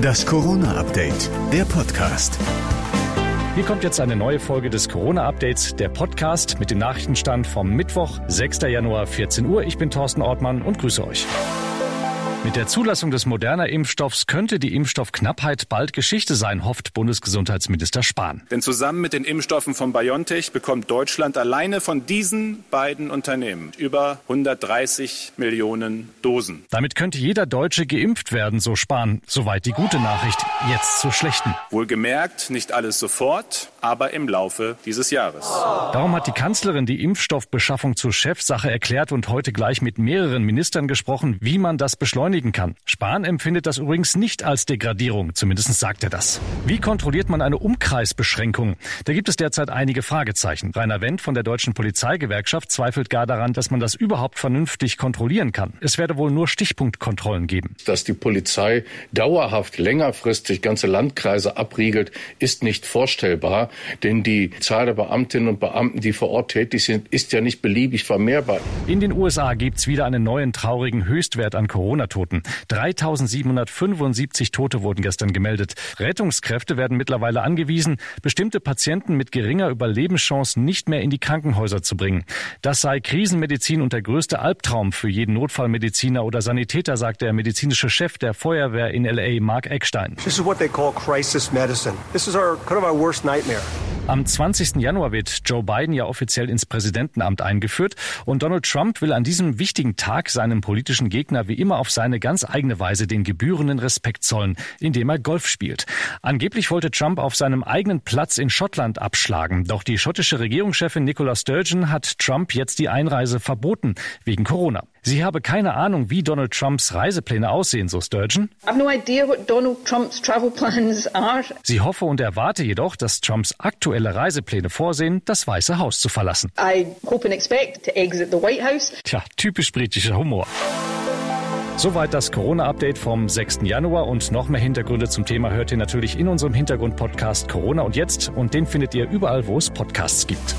Das Corona-Update, der Podcast. Hier kommt jetzt eine neue Folge des Corona-Updates, der Podcast mit dem Nachrichtenstand vom Mittwoch, 6. Januar, 14 Uhr. Ich bin Thorsten Ortmann und grüße euch. Mit der Zulassung des moderner Impfstoffs könnte die Impfstoffknappheit bald Geschichte sein, hofft Bundesgesundheitsminister Spahn. Denn zusammen mit den Impfstoffen von BioNTech bekommt Deutschland alleine von diesen beiden Unternehmen über 130 Millionen Dosen. Damit könnte jeder Deutsche geimpft werden, so Spahn. Soweit die gute Nachricht, jetzt zur schlechten. Wohlgemerkt, nicht alles sofort, aber im Laufe dieses Jahres. Darum hat die Kanzlerin die Impfstoffbeschaffung zur Chefsache erklärt und heute gleich mit mehreren Ministern gesprochen, wie man das beschleunigen beschleunigen kann. Spahn empfindet das übrigens nicht als Degradierung, zumindest sagt er das. Wie kontrolliert man eine Umkreisbeschränkung? Da gibt es derzeit einige Fragezeichen. Rainer Wendt von der Deutschen Polizeigewerkschaft zweifelt gar daran, dass man das überhaupt vernünftig kontrollieren kann. Es werde wohl nur Stichpunktkontrollen geben. Dass die Polizei dauerhaft längerfristig ganze Landkreise abriegelt, ist nicht vorstellbar, denn die Zahl der Beamtinnen und Beamten, die vor Ort tätig sind, ist ja nicht beliebig vermehrbar. In den USA gibt es wieder einen neuen traurigen Höchstwert an Corona-Toten. Toten. 3775 Tote wurden gestern gemeldet. Rettungskräfte werden mittlerweile angewiesen, bestimmte Patienten mit geringer Überlebenschance nicht mehr in die Krankenhäuser zu bringen. Das sei Krisenmedizin und der größte Albtraum für jeden Notfallmediziner oder Sanitäter, sagt der medizinische Chef der Feuerwehr in LA, Mark Eckstein. This is what they call crisis medicine. This is our kind of our worst nightmare. Am 20. Januar wird Joe Biden ja offiziell ins Präsidentenamt eingeführt und Donald Trump will an diesem wichtigen Tag seinem politischen Gegner wie immer auf seine ganz eigene Weise den gebührenden Respekt zollen, indem er Golf spielt. Angeblich wollte Trump auf seinem eigenen Platz in Schottland abschlagen, doch die schottische Regierungschefin Nicola Sturgeon hat Trump jetzt die Einreise verboten wegen Corona. Sie habe keine Ahnung, wie Donald Trumps Reisepläne aussehen, so Sturgeon. No Sie hoffe und erwarte jedoch, dass Trumps aktuelle Reisepläne vorsehen, das Weiße Haus zu verlassen. Tja, typisch britischer Humor. Soweit das Corona-Update vom 6. Januar und noch mehr Hintergründe zum Thema hört ihr natürlich in unserem Hintergrund-Podcast Corona und jetzt und den findet ihr überall, wo es Podcasts gibt.